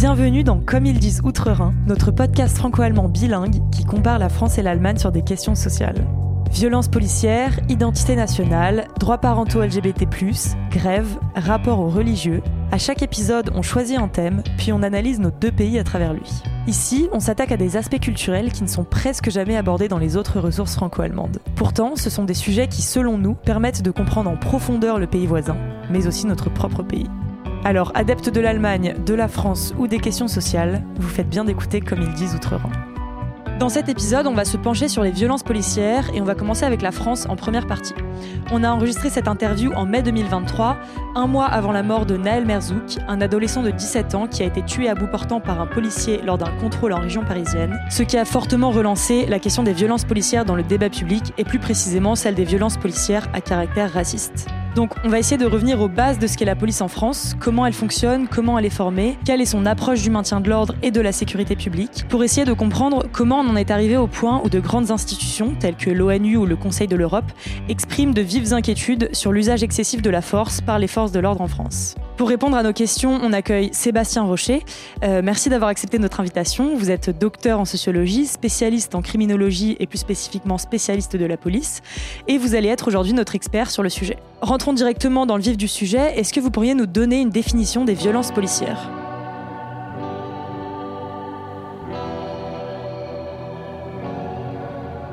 Bienvenue dans Comme ils disent Outre-Rhin, notre podcast franco-allemand bilingue qui compare la France et l'Allemagne sur des questions sociales. Violence policière, identité nationale, droits parentaux LGBT, grève, rapport aux religieux. À chaque épisode, on choisit un thème, puis on analyse nos deux pays à travers lui. Ici, on s'attaque à des aspects culturels qui ne sont presque jamais abordés dans les autres ressources franco-allemandes. Pourtant, ce sont des sujets qui, selon nous, permettent de comprendre en profondeur le pays voisin, mais aussi notre propre pays. Alors, adeptes de l'Allemagne, de la France ou des questions sociales, vous faites bien d'écouter comme ils disent Outre-Rhin. Dans cet épisode, on va se pencher sur les violences policières et on va commencer avec la France en première partie. On a enregistré cette interview en mai 2023, un mois avant la mort de Naël Merzouk, un adolescent de 17 ans qui a été tué à bout portant par un policier lors d'un contrôle en région parisienne, ce qui a fortement relancé la question des violences policières dans le débat public et plus précisément celle des violences policières à caractère raciste. Donc on va essayer de revenir aux bases de ce qu'est la police en France, comment elle fonctionne, comment elle est formée, quelle est son approche du maintien de l'ordre et de la sécurité publique, pour essayer de comprendre comment on en est arrivé au point où de grandes institutions, telles que l'ONU ou le Conseil de l'Europe, expriment de vives inquiétudes sur l'usage excessif de la force par les forces de l'ordre en France. Pour répondre à nos questions, on accueille Sébastien Rocher. Euh, merci d'avoir accepté notre invitation. Vous êtes docteur en sociologie, spécialiste en criminologie et plus spécifiquement spécialiste de la police. Et vous allez être aujourd'hui notre expert sur le sujet. Rentrons directement dans le vif du sujet. Est-ce que vous pourriez nous donner une définition des violences policières?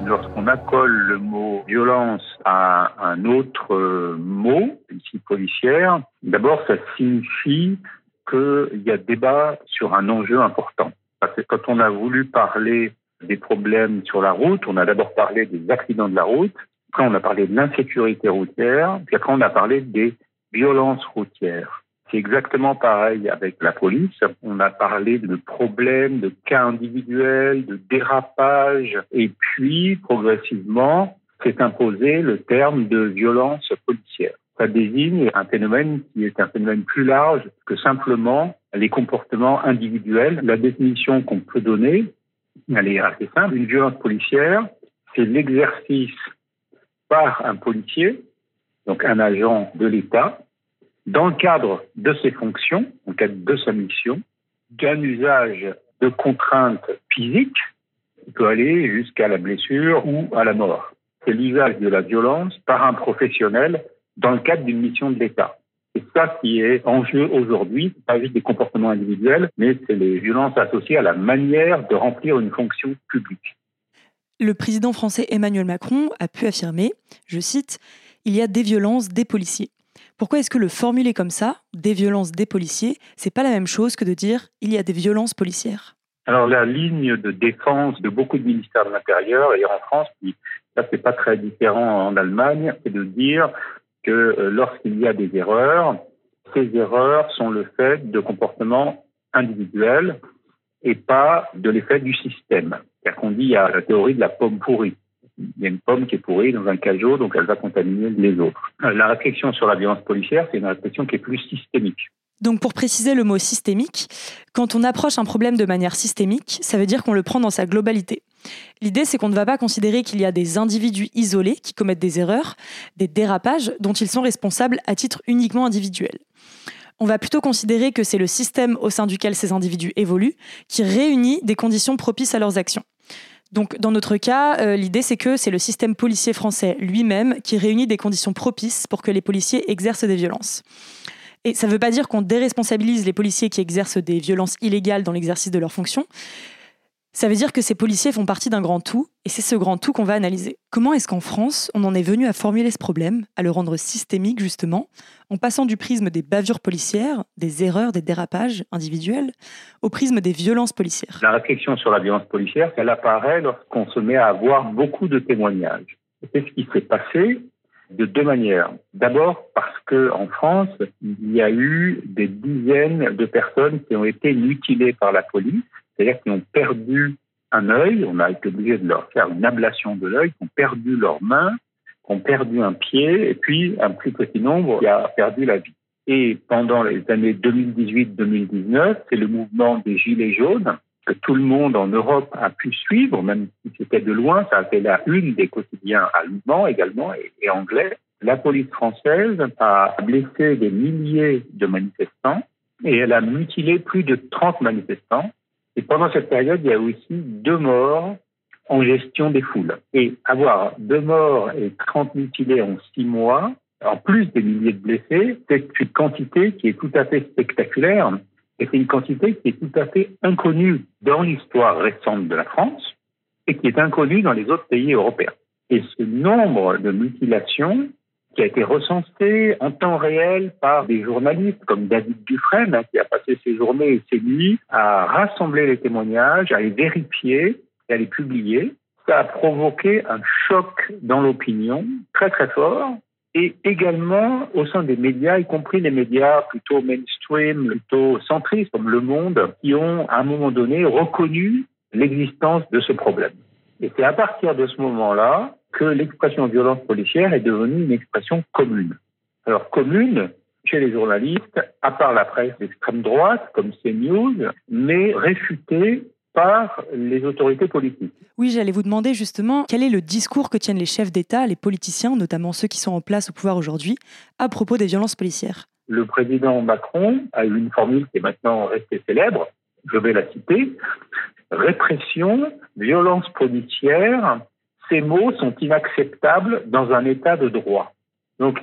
Lorsqu'on accole le mot violence à un autre euh, mot, ici policière, d'abord ça signifie qu'il y a débat sur un enjeu important. Parce que quand on a voulu parler des problèmes sur la route, on a d'abord parlé des accidents de la route, après on a parlé de l'insécurité routière, puis après on a parlé des violences routières. C'est exactement pareil avec la police. On a parlé de problèmes, de cas individuels, de dérapage, et puis progressivement s'est imposé le terme de violence policière. Ça désigne un phénomène qui est un phénomène plus large que simplement les comportements individuels. La définition qu'on peut donner, elle est assez simple. Une violence policière, c'est l'exercice par un policier, donc un agent de l'État, dans le cadre de ses fonctions, dans le cadre de sa mission, d'un usage de contraintes physiques qui peut aller jusqu'à la blessure ou à la mort. C'est l'usage de la violence par un professionnel dans le cadre d'une mission de l'État. C'est ça qui est en jeu aujourd'hui, pas juste des comportements individuels, mais c'est les violences associées à la manière de remplir une fonction publique. Le président français Emmanuel Macron a pu affirmer, je cite, Il y a des violences des policiers. Pourquoi est-ce que le formuler comme ça, des violences des policiers, c'est pas la même chose que de dire il y a des violences policières? Alors la ligne de défense de beaucoup de ministères de l'Intérieur et en France, ça c'est pas très différent en Allemagne, c'est de dire que euh, lorsqu'il y a des erreurs, ces erreurs sont le fait de comportements individuels et pas de l'effet du système. Car qu'on dit a la théorie de la pomme pourrie il y a une pomme qui est pourrie dans un cajot, donc elle va contaminer les autres. Euh, la réflexion sur la violence policière, c'est une réflexion qui est plus systémique. Donc pour préciser le mot systémique, quand on approche un problème de manière systémique, ça veut dire qu'on le prend dans sa globalité. L'idée, c'est qu'on ne va pas considérer qu'il y a des individus isolés qui commettent des erreurs, des dérapages dont ils sont responsables à titre uniquement individuel. On va plutôt considérer que c'est le système au sein duquel ces individus évoluent qui réunit des conditions propices à leurs actions. Donc, dans notre cas, euh, l'idée, c'est que c'est le système policier français lui-même qui réunit des conditions propices pour que les policiers exercent des violences. Et ça ne veut pas dire qu'on déresponsabilise les policiers qui exercent des violences illégales dans l'exercice de leurs fonctions, ça veut dire que ces policiers font partie d'un grand tout, et c'est ce grand tout qu'on va analyser. Comment est-ce qu'en France, on en est venu à formuler ce problème, à le rendre systémique justement, en passant du prisme des bavures policières, des erreurs, des dérapages individuels, au prisme des violences policières? La réflexion sur la violence policière, elle apparaît lorsqu'on se met à avoir beaucoup de témoignages. C'est ce qui s'est passé de deux manières. D'abord parce qu'en France, il y a eu des dizaines de personnes qui ont été mutilées par la police c'est-à-dire qu'ils ont perdu un œil, on a été obligé de leur faire une ablation de l'œil, qui ont perdu leurs mains, qui ont perdu un pied, et puis un plus petit nombre qui a perdu la vie. Et pendant les années 2018-2019, c'est le mouvement des Gilets jaunes que tout le monde en Europe a pu suivre, même si c'était de loin, ça a fait la une des quotidiens allemands également et anglais. La police française a blessé des milliers de manifestants et elle a mutilé plus de 30 manifestants. Et pendant cette période, il y a aussi deux morts en gestion des foules. Et avoir deux morts et 30 mutilés en six mois, en plus des milliers de blessés, c'est une quantité qui est tout à fait spectaculaire et c'est une quantité qui est tout à fait inconnue dans l'histoire récente de la France et qui est inconnue dans les autres pays européens. Et ce nombre de mutilations qui a été recensé en temps réel par des journalistes comme David Dufresne, hein, qui a passé ses journées et ses nuits à rassembler les témoignages, à les vérifier et à les publier. Ça a provoqué un choc dans l'opinion très très fort et également au sein des médias, y compris les médias plutôt mainstream, plutôt centristes comme Le Monde, qui ont à un moment donné reconnu l'existence de ce problème. Et c'est à partir de ce moment-là que l'expression violence policière est devenue une expression commune. Alors commune chez les journalistes, à part la presse d'extrême droite comme CNews, mais réfutée par les autorités politiques. Oui, j'allais vous demander justement quel est le discours que tiennent les chefs d'État, les politiciens, notamment ceux qui sont en place au pouvoir aujourd'hui, à propos des violences policières? Le président Macron a eu une formule qui est maintenant restée célèbre, je vais la citer. Répression, violence policière, ces mots sont inacceptables dans un état de droit. Donc,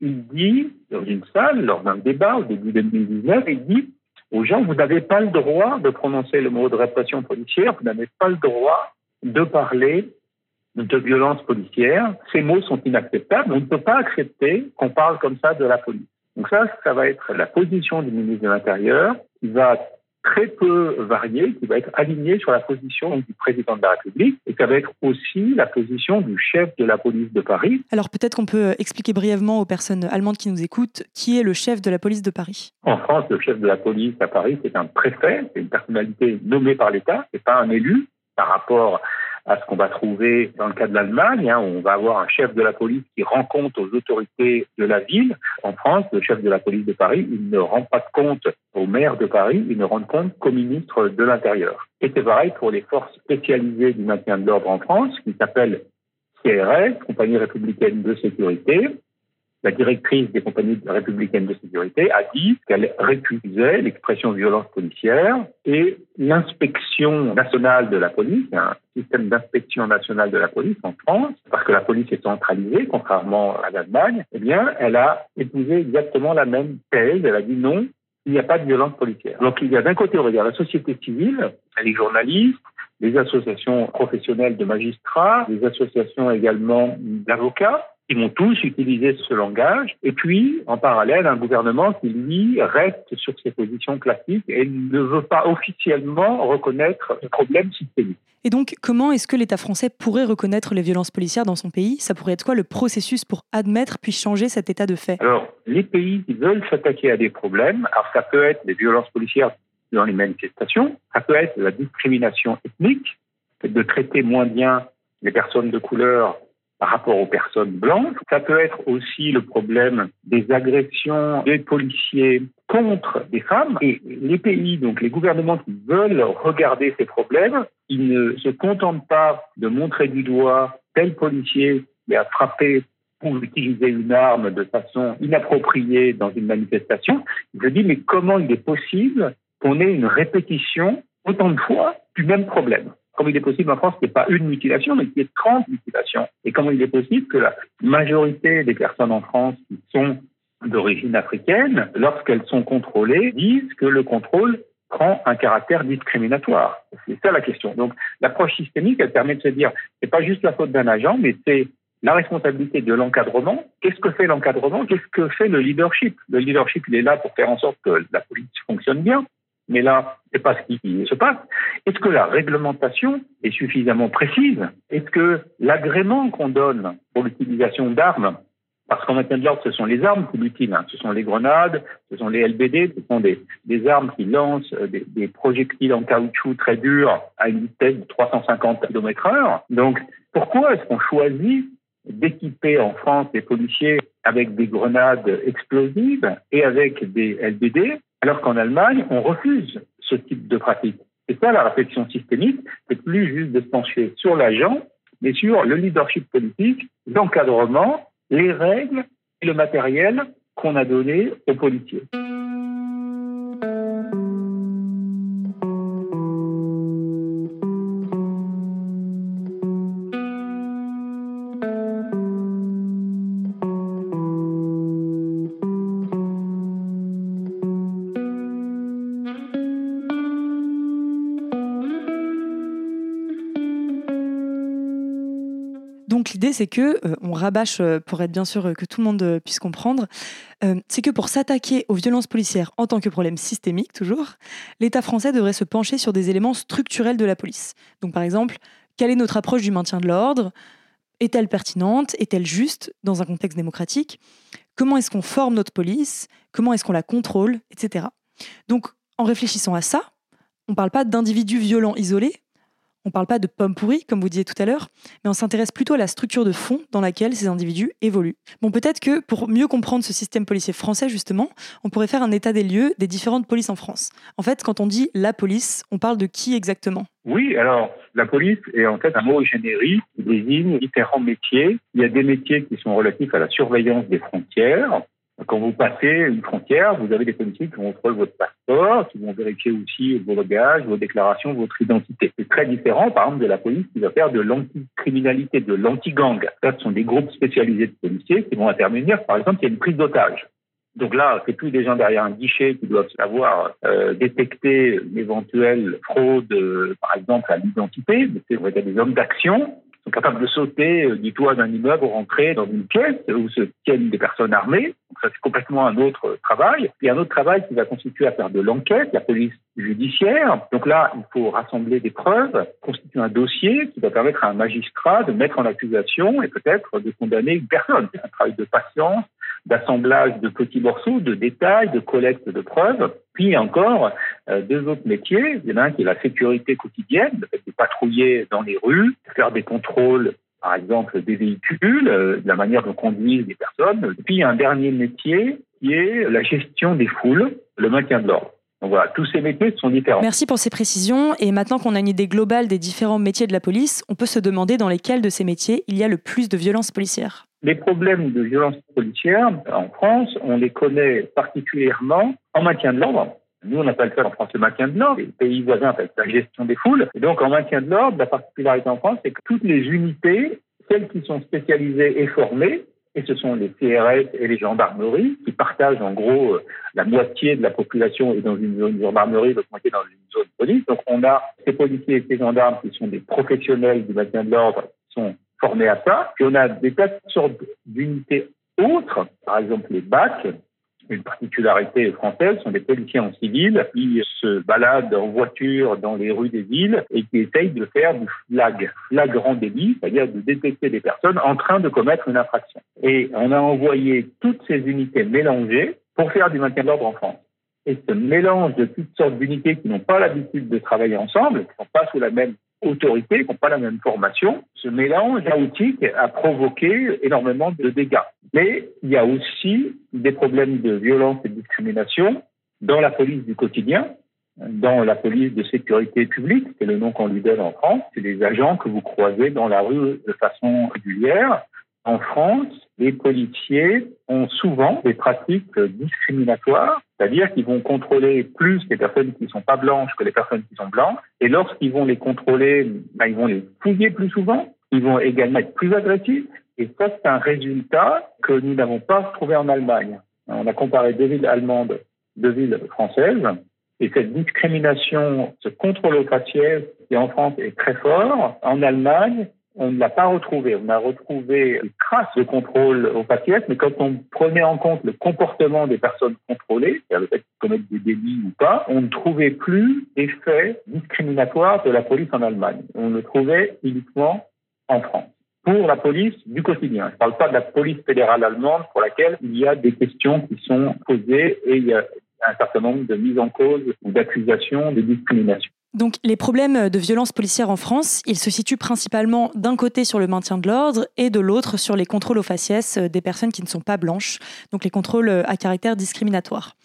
il dit, dans une salle, lors d'un débat au début de 2019, il dit aux gens, vous n'avez pas le droit de prononcer le mot de répression policière, vous n'avez pas le droit de parler de violence policière. Ces mots sont inacceptables. On ne peut pas accepter qu'on parle comme ça de la police. Donc ça, ça va être la position du ministre de l'Intérieur qui va très peu varié, qui va être aligné sur la position du président de la République, et ça va être aussi la position du chef de la police de Paris. Alors peut-être qu'on peut expliquer brièvement aux personnes allemandes qui nous écoutent qui est le chef de la police de Paris. En France, le chef de la police à Paris, c'est un préfet, c'est une personnalité nommée par l'État, c'est pas un élu par rapport à ce qu'on va trouver dans le cas de l'Allemagne. Hein, on va avoir un chef de la police qui rend compte aux autorités de la ville. En France, le chef de la police de Paris, il ne rend pas de compte au maire de Paris, il ne rend compte qu'au ministre de l'Intérieur. Et c'est pareil pour les forces spécialisées du maintien de l'ordre en France, qui s'appellent CRS, Compagnie républicaine de sécurité la directrice des compagnies républicaines de sécurité a dit qu'elle récusait l'expression violence policière et l'inspection nationale de la police, un système d'inspection nationale de la police en France, parce que la police est centralisée, contrairement à l'Allemagne, eh bien, elle a épousé exactement la même thèse. Elle a dit non, il n'y a pas de violence policière. Donc il y a d'un côté, on va dire, la société civile, les journalistes, les associations professionnelles de magistrats, les associations également d'avocats, ils vont tous utiliser ce langage. Et puis, en parallèle, un gouvernement qui, lui, reste sur ses positions classiques et ne veut pas officiellement reconnaître le problème systémique. Et donc, comment est-ce que l'État français pourrait reconnaître les violences policières dans son pays? Ça pourrait être quoi le processus pour admettre puis changer cet état de fait? Alors, les pays qui veulent s'attaquer à des problèmes, alors ça peut être des violences policières dans les manifestations, ça peut être la discrimination ethnique, de traiter moins bien les personnes de couleur par rapport aux personnes blanches. Ça peut être aussi le problème des agressions des policiers contre des femmes. Et les pays, donc les gouvernements qui veulent regarder ces problèmes, ils ne se contentent pas de montrer du doigt tel policier qui a frappé pour utiliser une arme de façon inappropriée dans une manifestation. Je dis, mais comment il est possible qu'on ait une répétition autant de fois du même problème? Comment il est possible en France qu'il n'y ait pas une mutilation, mais qu'il y ait 30 mutilations Et comment il est possible que la majorité des personnes en France qui sont d'origine africaine, lorsqu'elles sont contrôlées, disent que le contrôle prend un caractère discriminatoire. C'est ça la question. Donc l'approche systémique, elle permet de se dire, c'est pas juste la faute d'un agent, mais c'est la responsabilité de l'encadrement. Qu'est-ce que fait l'encadrement? Qu'est-ce que fait le leadership? Le leadership, il est là pour faire en sorte que la police fonctionne bien mais là, c'est pas ce qui se passe. Est-ce que la réglementation est suffisamment précise? Est-ce que l'agrément qu'on donne pour l'utilisation d'armes, parce qu'en matière de l'ordre, ce sont les armes qui l'utilisent, hein. ce sont les grenades, ce sont les LBD, ce sont des, armes qui lancent euh, des, projectiles en caoutchouc très durs à une vitesse de 350 km heure. Donc, pourquoi est-ce qu'on choisit d'équiper en France les policiers avec des grenades explosives et avec des LBD alors qu'en Allemagne, on refuse ce type de pratique. C'est ça la réflexion systémique, c'est plus juste de se pencher sur l'agent, mais sur le leadership politique, l'encadrement, les règles et le matériel qu'on a donné aux policiers. L'idée, c'est que, euh, on rabâche euh, pour être bien sûr que tout le monde puisse comprendre, c'est que pour s'attaquer aux violences policières en tant que problème systémique, toujours, l'État français devrait se pencher sur des éléments structurels de la police. Donc par exemple, quelle est notre approche du maintien de l'ordre? Est-elle pertinente? Est-elle juste? Dans un contexte démocratique? Comment est-ce qu'on forme notre police? Comment est-ce qu'on la contrôle? Etc. Donc en réfléchissant à ça, on ne parle pas d'individus violents isolés, on ne parle pas de pommes pourries, comme vous disiez tout à l'heure, mais on s'intéresse plutôt à la structure de fond dans laquelle ces individus évoluent. Bon, peut-être que pour mieux comprendre ce système policier français, justement, on pourrait faire un état des lieux des différentes polices en France. En fait, quand on dit la police, on parle de qui exactement? Oui, alors la police est en fait un mot générique qui désigne différents métiers. Il y a des métiers qui sont relatifs à la surveillance des frontières, quand vous passez une frontière, vous avez des policiers qui vont contrôler votre passeport, qui vont vérifier aussi vos bagages, vos déclarations, votre identité. C'est très différent, par exemple, de la police qui va faire de l'anticriminalité, de l'anti-gang. ce sont des groupes spécialisés de policiers qui vont intervenir. Par exemple, il y a une prise d'otage. Donc là, c'est plus des gens derrière un guichet qui doivent savoir euh, détecter l'éventuelle fraude, euh, par exemple, à l'identité. C'est des hommes d'action sont capables de sauter euh, du toit d'un immeuble, rentrer dans une pièce où se tiennent des personnes armées. Donc ça, c'est complètement un autre travail. Il y a un autre travail qui va constituer à faire de l'enquête, la police judiciaire. Donc là, il faut rassembler des preuves, constituer un dossier qui va permettre à un magistrat de mettre en accusation et peut-être de condamner une personne. C'est un travail de patience, d'assemblage de petits morceaux, de détails, de collecte de preuves. Puis encore euh, deux autres métiers. Il y en a qui est la sécurité quotidienne, de patrouiller dans les rues, faire des contrôles par exemple des véhicules, euh, de la manière dont conduisent les personnes. Puis y a un dernier métier qui est la gestion des foules, le maintien de l'ordre. Donc voilà, tous ces métiers sont différents. Merci pour ces précisions. Et maintenant qu'on a une idée globale des différents métiers de la police, on peut se demander dans lesquels de ces métiers il y a le plus de violences policières. Les problèmes de violence policière en France, on les connaît particulièrement en maintien de l'ordre. Nous, on appelle ça en France le maintien de l'ordre. Les pays voisins appellent ça la gestion des foules. Et donc, en maintien de l'ordre, la particularité en France, c'est que toutes les unités, celles qui sont spécialisées et formées, et ce sont les CRS et les gendarmeries qui partagent en gros euh, la moitié de la population est dans une zone gendarmerie, l'autre moitié dans une zone police. Donc on a ces policiers et ces gendarmes qui sont des professionnels du maintien de l'ordre, qui sont formés à ça. Puis on a des tas de sortes d'unités autres, par exemple les BAC, une particularité française, sont des policiers en civil qui se baladent en voiture dans les rues des villes et qui essayent de faire du flag, flagrant délit, c'est-à-dire de détecter des personnes en train de commettre une infraction. Et on a envoyé toutes ces unités mélangées pour faire du maintien de l'ordre en France. Et ce mélange de toutes sortes d'unités qui n'ont pas l'habitude de travailler ensemble, qui ne sont pas sous la même autorités qui n'ont pas la même formation. Ce mélange chaotique a provoqué énormément de dégâts. Mais il y a aussi des problèmes de violence et de discrimination dans la police du quotidien, dans la police de sécurité publique, c'est le nom qu'on lui donne en France. C'est des agents que vous croisez dans la rue de façon régulière. En France, les policiers ont souvent des pratiques discriminatoires, c'est-à-dire qu'ils vont contrôler plus les personnes qui ne sont pas blanches que les personnes qui sont blanches. Et lorsqu'ils vont les contrôler, ben, ils vont les fouiller plus souvent. Ils vont également être plus agressifs. Et ça, c'est un résultat que nous n'avons pas trouvé en Allemagne. On a comparé deux villes allemandes, deux villes françaises. Et cette discrimination, ce contrôle au faciès qui en France est très fort, en Allemagne, on ne l'a pas retrouvé. On a retrouvé des traces de contrôle au faciès, mais quand on prenait en compte le comportement des personnes contrôlées, c'est-à-dire le fait qu'ils commettent des délits ou pas, on ne trouvait plus d'effet discriminatoire de la police en Allemagne. On le trouvait uniquement en France pour la police du quotidien. Je ne parle pas de la police fédérale allemande pour laquelle il y a des questions qui sont posées et il y a un certain nombre de mises en cause ou d'accusations de discrimination. Donc les problèmes de violence policière en France, ils se situent principalement d'un côté sur le maintien de l'ordre et de l'autre sur les contrôles aux faciès des personnes qui ne sont pas blanches, donc les contrôles à caractère discriminatoire.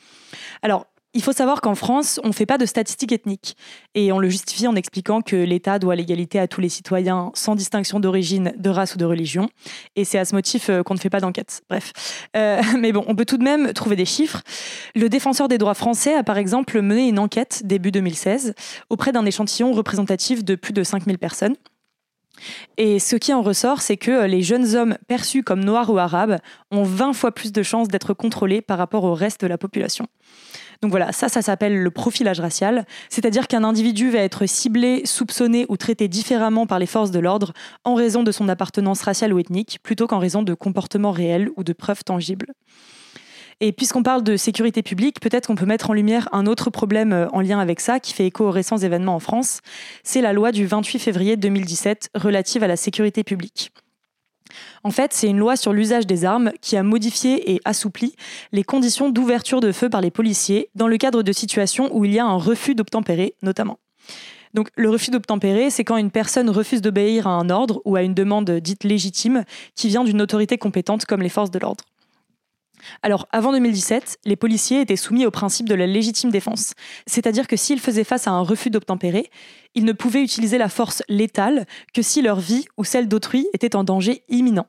Alors, il faut savoir qu'en France, on ne fait pas de statistiques ethniques. Et on le justifie en expliquant que l'État doit l'égalité à tous les citoyens sans distinction d'origine, de race ou de religion. Et c'est à ce motif euh, qu'on ne fait pas d'enquête. Bref. Euh, mais bon, on peut tout de même trouver des chiffres. Le défenseur des droits français a par exemple mené une enquête début 2016 auprès d'un échantillon représentatif de plus de 5000 personnes. Et ce qui en ressort, c'est que les jeunes hommes perçus comme noirs ou arabes ont 20 fois plus de chances d'être contrôlés par rapport au reste de la population. Donc voilà, ça, ça s'appelle le profilage racial, c'est-à-dire qu'un individu va être ciblé, soupçonné ou traité différemment par les forces de l'ordre en raison de son appartenance raciale ou ethnique, plutôt qu'en raison de comportements réels ou de preuves tangibles. Et puisqu'on parle de sécurité publique, peut-être qu'on peut mettre en lumière un autre problème euh, en lien avec ça, qui fait écho aux récents événements en France. C'est la loi du 28 février 2017 relative à la sécurité publique. En fait, c'est une loi sur l'usage des armes qui a modifié et assoupli les conditions d'ouverture de feu par les policiers dans le cadre de situations où il y a un refus d'obtempérer, notamment. Donc, le refus d'obtempérer, c'est quand une personne refuse d'obéir à un ordre ou à une demande dite légitime qui vient d'une autorité compétente comme les forces de l'ordre. Alors, avant 2017, les policiers étaient soumis au principe de la légitime défense. C'est-à-dire que s'ils faisaient face à un refus d'obtempérer, ils ne pouvaient utiliser la force létale que si leur vie ou celle d'autrui était en danger imminent.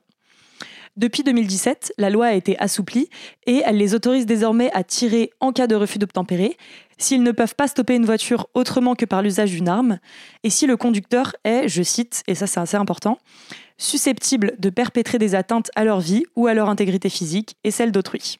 Depuis 2017, la loi a été assouplie et elle les autorise désormais à tirer en cas de refus d'obtempérer, s'ils ne peuvent pas stopper une voiture autrement que par l'usage d'une arme, et si le conducteur est, je cite, et ça c'est assez important, susceptibles de perpétrer des atteintes à leur vie ou à leur intégrité physique et celle d'autrui.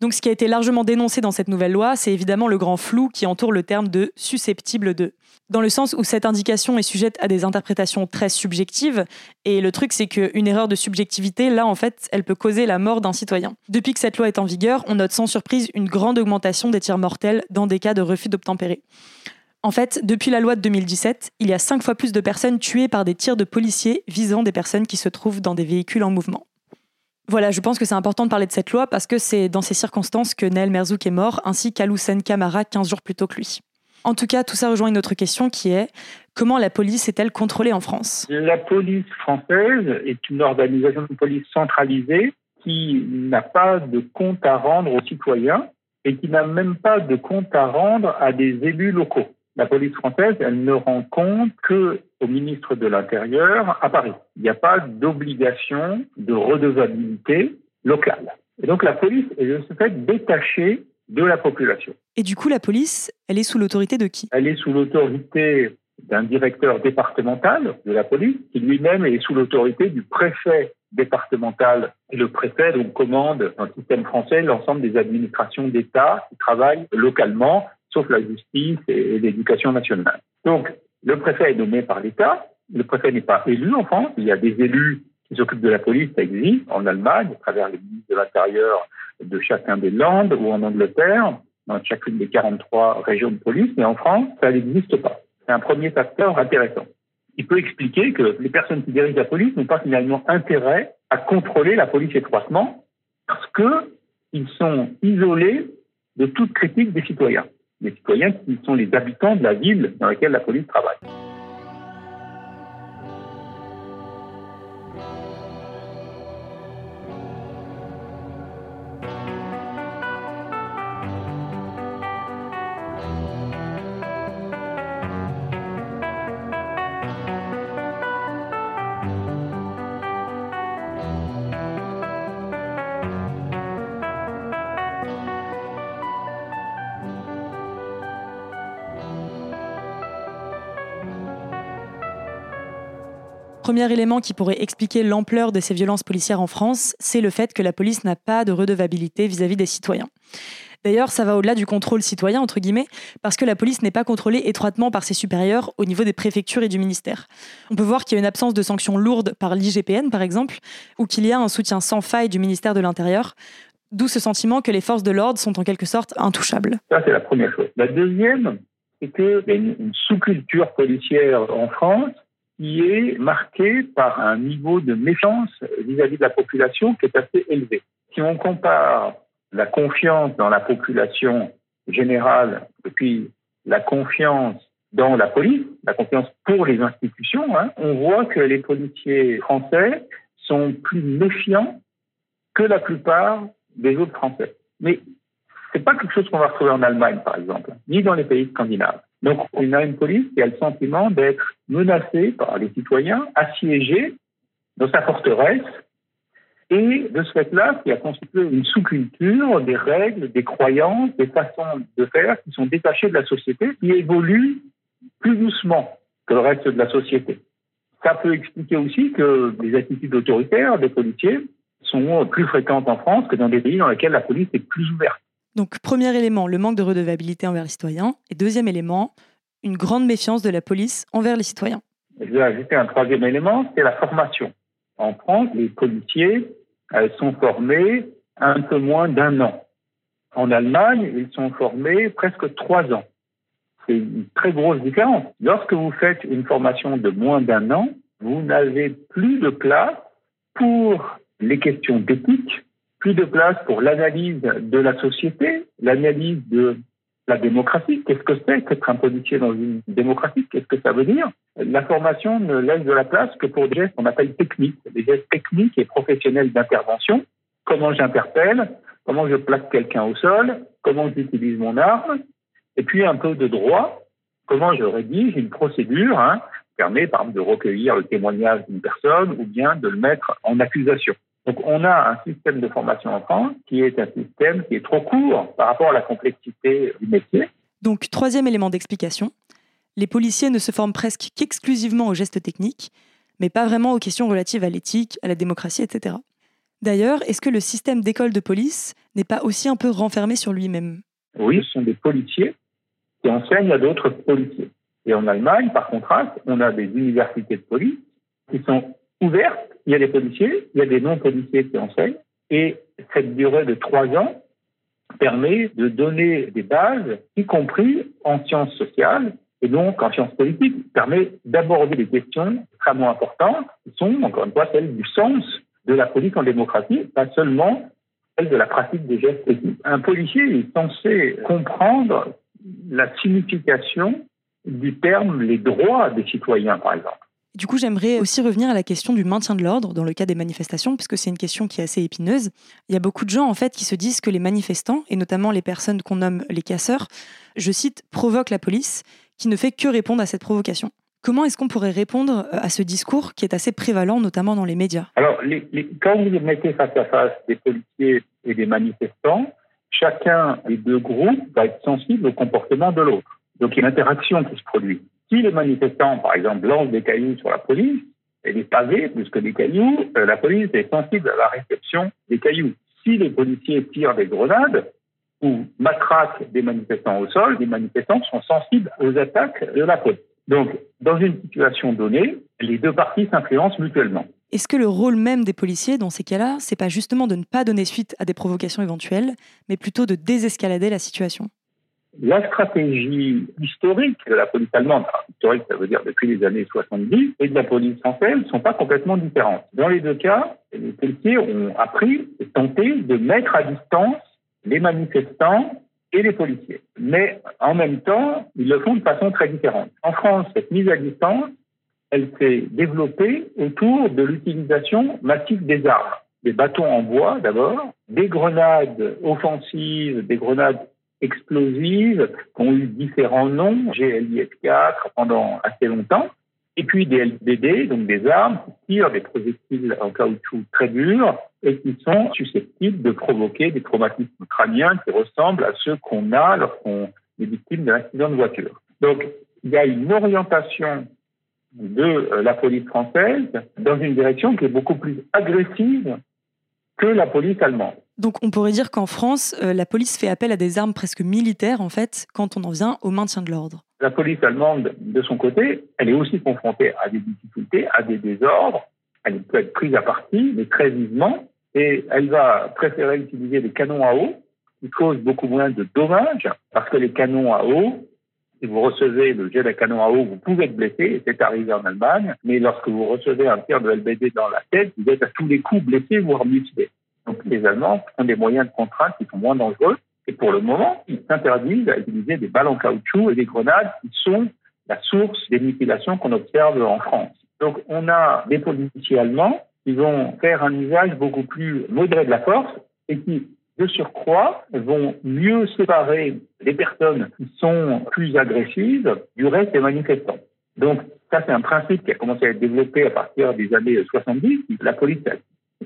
Donc ce qui a été largement dénoncé dans cette nouvelle loi, c'est évidemment le grand flou qui entoure le terme de susceptible de. Dans le sens où cette indication est sujette à des interprétations très subjectives, et le truc c'est qu'une erreur de subjectivité, là en fait, elle peut causer la mort d'un citoyen. Depuis que cette loi est en vigueur, on note sans surprise une grande augmentation des tirs mortels dans des cas de refus d'obtempérer. En fait, depuis la loi de 2017, il y a cinq fois plus de personnes tuées par des tirs de policiers visant des personnes qui se trouvent dans des véhicules en mouvement. Voilà, je pense que c'est important de parler de cette loi parce que c'est dans ces circonstances que Naël Merzouk est mort, ainsi qu'Aloussen Kamara 15 jours plus tôt que lui. En tout cas, tout ça rejoint une autre question qui est comment la police est-elle contrôlée en France? La police française est une organisation de police centralisée qui n'a pas de compte à rendre aux citoyens et qui n'a même pas de compte à rendre à des élus locaux la police française, elle ne rend compte que au ministre de l'Intérieur à Paris. Il n'y a pas d'obligation de redevabilité locale. Et donc la police est de ce fait détachée de la population. Et du coup, la police, elle est sous l'autorité de qui? Elle est sous l'autorité d'un directeur départemental de la police, qui lui-même est sous l'autorité du préfet départemental. Et le préfet donc, commande, dans le système français, l'ensemble des administrations d'État qui travaillent localement sauf la justice et l'éducation nationale. Donc, le préfet est nommé par l'État. Le préfet n'est pas élu en France. Il y a des élus qui s'occupent de la police, ça existe en Allemagne, à travers les ministres de l'Intérieur de chacun des Landes ou en Angleterre, dans chacune des 43 régions de police. Mais en France, ça n'existe pas. C'est un premier facteur intéressant. Il peut expliquer que les personnes qui dirigent la police n'ont pas finalement intérêt à contrôler la police étroitement parce qu'ils sont isolés de toute critique des citoyens les citoyens qui sont les habitants de la ville dans laquelle la police travaille. Premier élément qui pourrait expliquer l'ampleur de ces violences policières en France, c'est le fait que la police n'a pas de redevabilité vis-à-vis des citoyens. D'ailleurs, ça va au-delà du contrôle citoyen, entre guillemets, parce que la police n'est pas contrôlée étroitement par ses supérieurs au niveau des préfectures et du ministère. On peut voir qu'il y a une absence de sanctions lourdes par l'IGPN, par exemple, ou qu'il y a un soutien sans faille du ministère de l'Intérieur, d'où ce sentiment que les forces de l'ordre sont en quelque sorte intouchables. Ça, c'est la première chose. La deuxième, c'est qu'il y a une sous-culture policière en France qui est marqué par un niveau de méfiance vis-à-vis de la population qui est assez élevé. Si on compare la confiance dans la population générale et puis la confiance dans la police, la confiance pour les institutions, hein, on voit que les policiers français sont plus méfiants que la plupart des autres Français. Mais c'est pas quelque chose qu'on va retrouver en Allemagne, par exemple, ni dans les pays scandinaves. Donc, on a une police qui a le sentiment d'être menacée par les citoyens, assiégée dans sa forteresse, et de ce fait-là, qui a constitué une sous-culture, des règles, des croyances, des façons de faire qui sont détachées de la société, qui évoluent plus doucement que le reste de la société. Ça peut expliquer aussi que les attitudes autoritaires des policiers sont plus fréquentes en France que dans des pays dans lesquels la police est plus ouverte. Donc premier élément, le manque de redevabilité envers les citoyens. Et deuxième élément, une grande méfiance de la police envers les citoyens. Je vais ajouter un troisième élément, c'est la formation. En France, les policiers sont formés un peu moins d'un an. En Allemagne, ils sont formés presque trois ans. C'est une très grosse différence. Lorsque vous faites une formation de moins d'un an, vous n'avez plus de place pour les questions d'éthique, plus de place pour l'analyse de la société, l'analyse de la démocratie. Qu'est-ce que c'est qu'être un policier dans une démocratie? Qu'est-ce que ça veut dire? La formation ne laisse de la place que pour des gestes qu'on appelle techniques, des gestes techniques et professionnels d'intervention. Comment j'interpelle? Comment je plaque quelqu'un au sol? Comment j'utilise mon arme? Et puis un peu de droit. Comment je rédige une procédure hein, permet, par exemple, de recueillir le témoignage d'une personne ou bien de le mettre en accusation. Donc on a un système de formation en France qui est un système qui est trop court par rapport à la complexité du métier. Donc troisième élément d'explication, les policiers ne se forment presque qu'exclusivement aux gestes techniques, mais pas vraiment aux questions relatives à l'éthique, à la démocratie, etc. D'ailleurs, est-ce que le système d'école de police n'est pas aussi un peu renfermé sur lui-même? Oui, ce sont des policiers qui enseignent à d'autres policiers. Et en Allemagne, par contraste, on a des universités de police qui sont ouvertes il y a des policiers, il y a des non-policiers qui enseignent, et cette durée de trois ans permet de donner des bases, y compris en sciences sociales et donc en sciences politiques, permet d'aborder des questions extrêmement importantes qui sont, encore une fois, celles du sens de la politique en démocratie, pas seulement celles de la pratique des gestes techniques. Un policier est censé comprendre la signification du terme les droits des citoyens, par exemple. Du coup, j'aimerais aussi revenir à la question du maintien de l'ordre dans le cas des manifestations, puisque c'est une question qui est assez épineuse. Il y a beaucoup de gens, en fait, qui se disent que les manifestants, et notamment les personnes qu'on nomme les casseurs, je cite, provoquent la police, qui ne fait que répondre à cette provocation. Comment est-ce qu'on pourrait répondre euh, à ce discours qui est assez prévalent, notamment dans les médias? Alors, quand vous mettez face à face des policiers et des manifestants, chacun des deux groupes va être sensible au comportement de l'autre. Donc, il y a une interaction qui se produit. Si les manifestants, par exemple, lancent des cailloux sur la police, et des pavés plus que des cailloux, euh, la police est sensible à la réception des cailloux. Si les policiers tirent des grenades ou matraquent des manifestants au sol, les manifestants sont sensibles aux attaques de la police. Donc, dans une situation donnée, les deux parties s'influencent mutuellement. Est-ce que le rôle même des policiers dans ces cas-là, c'est pas justement de ne pas donner suite à des provocations éventuelles, mais plutôt de désescalader la situation? La stratégie historique de la police allemande, historique ça veut dire depuis les années 70, et de la police française ne sont pas complètement différentes. Dans les deux cas, les policiers ont appris et tenté de mettre à distance les manifestants et les policiers. Mais en même temps, ils le font de façon très différente. En France, cette mise à distance, elle s'est développée autour de l'utilisation massive des armes. Des bâtons en bois d'abord, des grenades offensives, des grenades explosives qui ont eu différents noms, GLIS-4 pendant assez longtemps, et puis des LBD, donc des armes qui tirent des projectiles en caoutchouc très durs et qui sont susceptibles de provoquer des traumatismes crâniens qui ressemblent à ceux qu'on a lorsqu'on est victime d'un accident de voiture. Donc, il y a une orientation de euh, la police française dans une direction qui est beaucoup plus agressive que la police allemande. Donc on pourrait dire qu'en France, euh, la police fait appel à des armes presque militaires, en fait, quand on en vient au maintien de l'ordre. La police allemande, de son côté, elle est aussi confrontée à des difficultés, à des désordres. Elle peut être prise à partie, mais très vivement. Et elle va préférer utiliser des canons à eau, qui causent beaucoup moins de dommages, parce que les canons à eau, si vous recevez le jet d'un canon à eau, vous pouvez être blessé, c'est arrivé en Allemagne, mais lorsque vous recevez un tir de LBD dans la tête, vous êtes à tous les coups blessé, voire mutilé. Donc les Allemands ont des moyens de contrainte qui sont moins dangereux. Et pour le moment, ils s'interdisent à utiliser des balles en caoutchouc et des grenades qui sont la source des mutilations qu'on observe en France. Donc on a des policiers allemands qui vont faire un usage beaucoup plus modéré de la force et qui, de surcroît, vont mieux séparer les personnes qui sont plus agressives du reste des manifestants. Donc ça, c'est un principe qui a commencé à être développé à partir des années 70. La police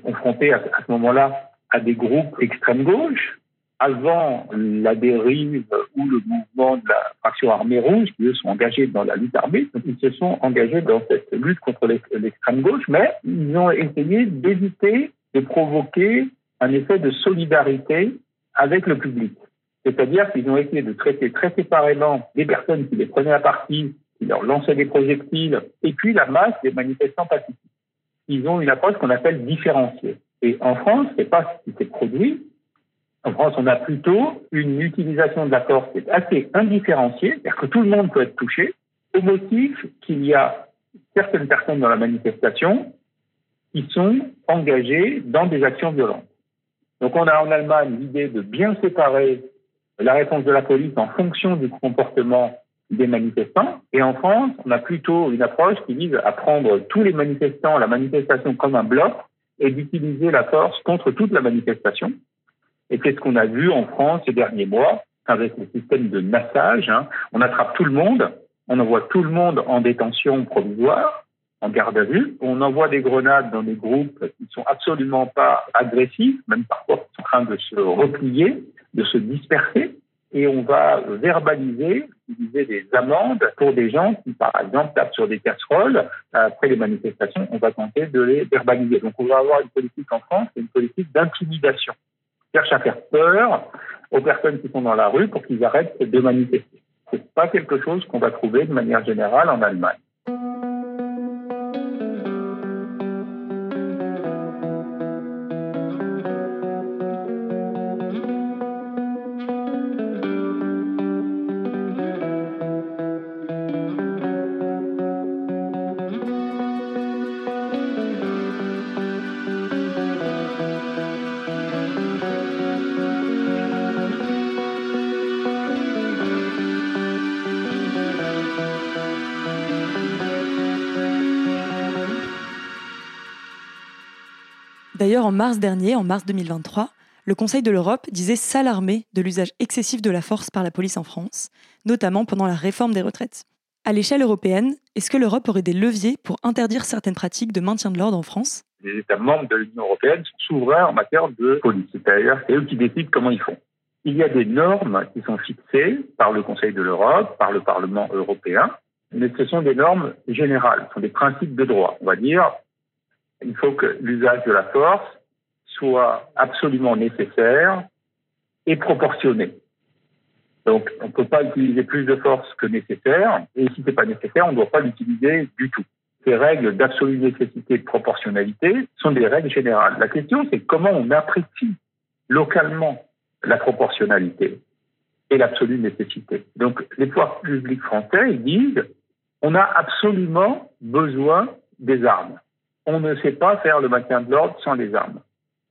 confronté à, ce moment-là à des groupes extrême gauche, avant la dérive ou le mouvement de la fraction armée rouge, qui eux sont engagés dans la lutte armée, donc ils se sont engagés dans cette lutte contre l'extrême gauche, mais ils ont essayé d'éviter de provoquer un effet de solidarité avec le public. C'est-à-dire qu'ils ont essayé de traiter très séparément des personnes qui les prenaient à partie, qui leur lançaient des projectiles, et puis la masse des manifestants pacifiques. Ils ont une approche qu'on appelle différenciée. Et en France, c'est pas ce qui s'est produit. En France, on a plutôt une utilisation de la force qui est assez indifférenciée, c'est-à-dire que tout le monde peut être touché, au motif qu'il y a certaines personnes dans la manifestation qui sont engagées dans des actions violentes. Donc on a en Allemagne l'idée de bien séparer la réponse de la police en fonction du comportement des manifestants. Et en France, on a plutôt une approche qui vise à prendre tous les manifestants, la manifestation comme un bloc, et d'utiliser la force contre toute la manifestation. Et c'est ce qu'on a vu en France ces derniers mois avec le système de massage. Hein. On attrape tout le monde, on envoie tout le monde en détention provisoire, en garde à vue. On envoie des grenades dans des groupes qui ne sont absolument pas agressifs, même parfois en train de se replier, de se disperser. Et on va verbaliser, utiliser des amendes pour des gens qui, par exemple, tapent sur des casseroles. Après les manifestations, on va tenter de les verbaliser. Donc on va avoir une politique en France, une politique d'intimidation. Cherche à faire peur aux personnes qui sont dans la rue pour qu'ils arrêtent de manifester. C'est pas quelque chose qu'on va trouver de manière générale en Allemagne. En mars dernier, en mars 2023, le Conseil de l'Europe disait s'alarmer de l'usage excessif de la force par la police en France, notamment pendant la réforme des retraites. À l'échelle européenne, est-ce que l'Europe aurait des leviers pour interdire certaines pratiques de maintien de l'ordre en France? Les États membres de l'Union européenne sont souverains en matière de police, c'est-à-dire c'est eux qui décident comment ils font. Il y a des normes qui sont fixées par le Conseil de l'Europe, par le Parlement européen, mais ce sont des normes générales, ce sont des principes de droit. On va dire, il faut que l'usage de la force soit absolument nécessaire et proportionné. Donc, on ne peut pas utiliser plus de force que nécessaire, et si ce n'est pas nécessaire, on ne doit pas l'utiliser du tout. Ces règles d'absolue nécessité et de proportionnalité sont des règles générales. La question, c'est comment on apprécie localement la proportionnalité et l'absolue nécessité. Donc, les pouvoirs publics français, disent, on a absolument besoin des armes on ne sait pas faire le maintien de l'ordre sans les armes.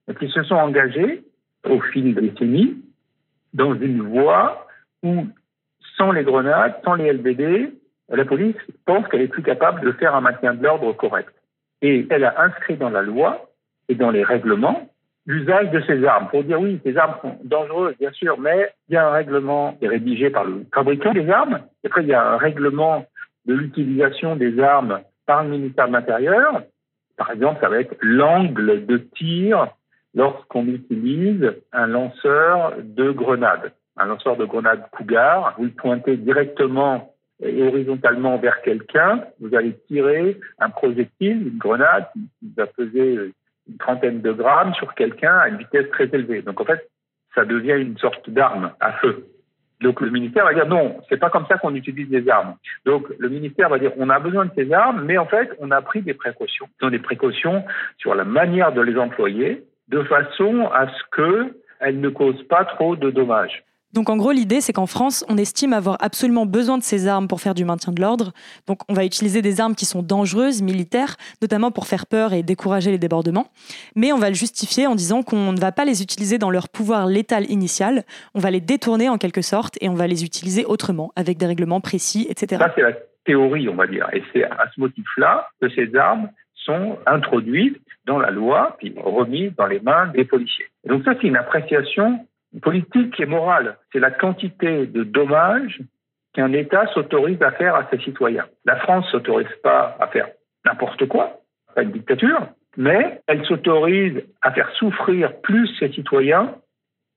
Donc ils se sont engagés au fil des décennies dans une voie où, sans les grenades, sans les LBD, la police pense qu'elle est plus capable de faire un maintien de l'ordre correct. Et elle a inscrit dans la loi et dans les règlements l'usage de ces armes. Pour dire oui, ces armes sont dangereuses, bien sûr, mais il y a un règlement qui est rédigé par le fabricant des armes. Et après, il y a un règlement de l'utilisation des armes par le ministère de l'Intérieur par exemple, ça va être l'angle de tir lorsqu'on utilise un lanceur de grenades. Un lanceur de grenades Cougar, vous le pointez directement et horizontalement vers quelqu'un, vous allez tirer un projectile, une grenade qui va peser une trentaine de grammes sur quelqu'un à une vitesse très élevée. Donc en fait, ça devient une sorte d'arme à feu. Donc le ministère va dire non, c'est pas comme ça qu'on utilise les armes. Donc le ministère va dire on a besoin de ces armes, mais en fait on a pris des précautions. Donc des précautions sur la manière de les employer, de façon à ce qu'elles ne causent pas trop de dommages. Donc en gros, l'idée, c'est qu'en France, on estime avoir absolument besoin de ces armes pour faire du maintien de l'ordre. Donc on va utiliser des armes qui sont dangereuses, militaires, notamment pour faire peur et décourager les débordements. Mais on va le justifier en disant qu'on ne va pas les utiliser dans leur pouvoir létal initial, on va les détourner en quelque sorte et on va les utiliser autrement, avec des règlements précis, etc. Ça, c'est la théorie, on va dire. Et c'est à ce motif-là que ces armes sont introduites dans la loi, puis remises dans les mains des policiers. donc ça, c'est une appréciation politique et morale. C'est la quantité de dommages qu'un État s'autorise à faire à ses citoyens. La France ne s'autorise pas à faire n'importe quoi, pas une dictature, mais elle s'autorise à faire souffrir plus ses citoyens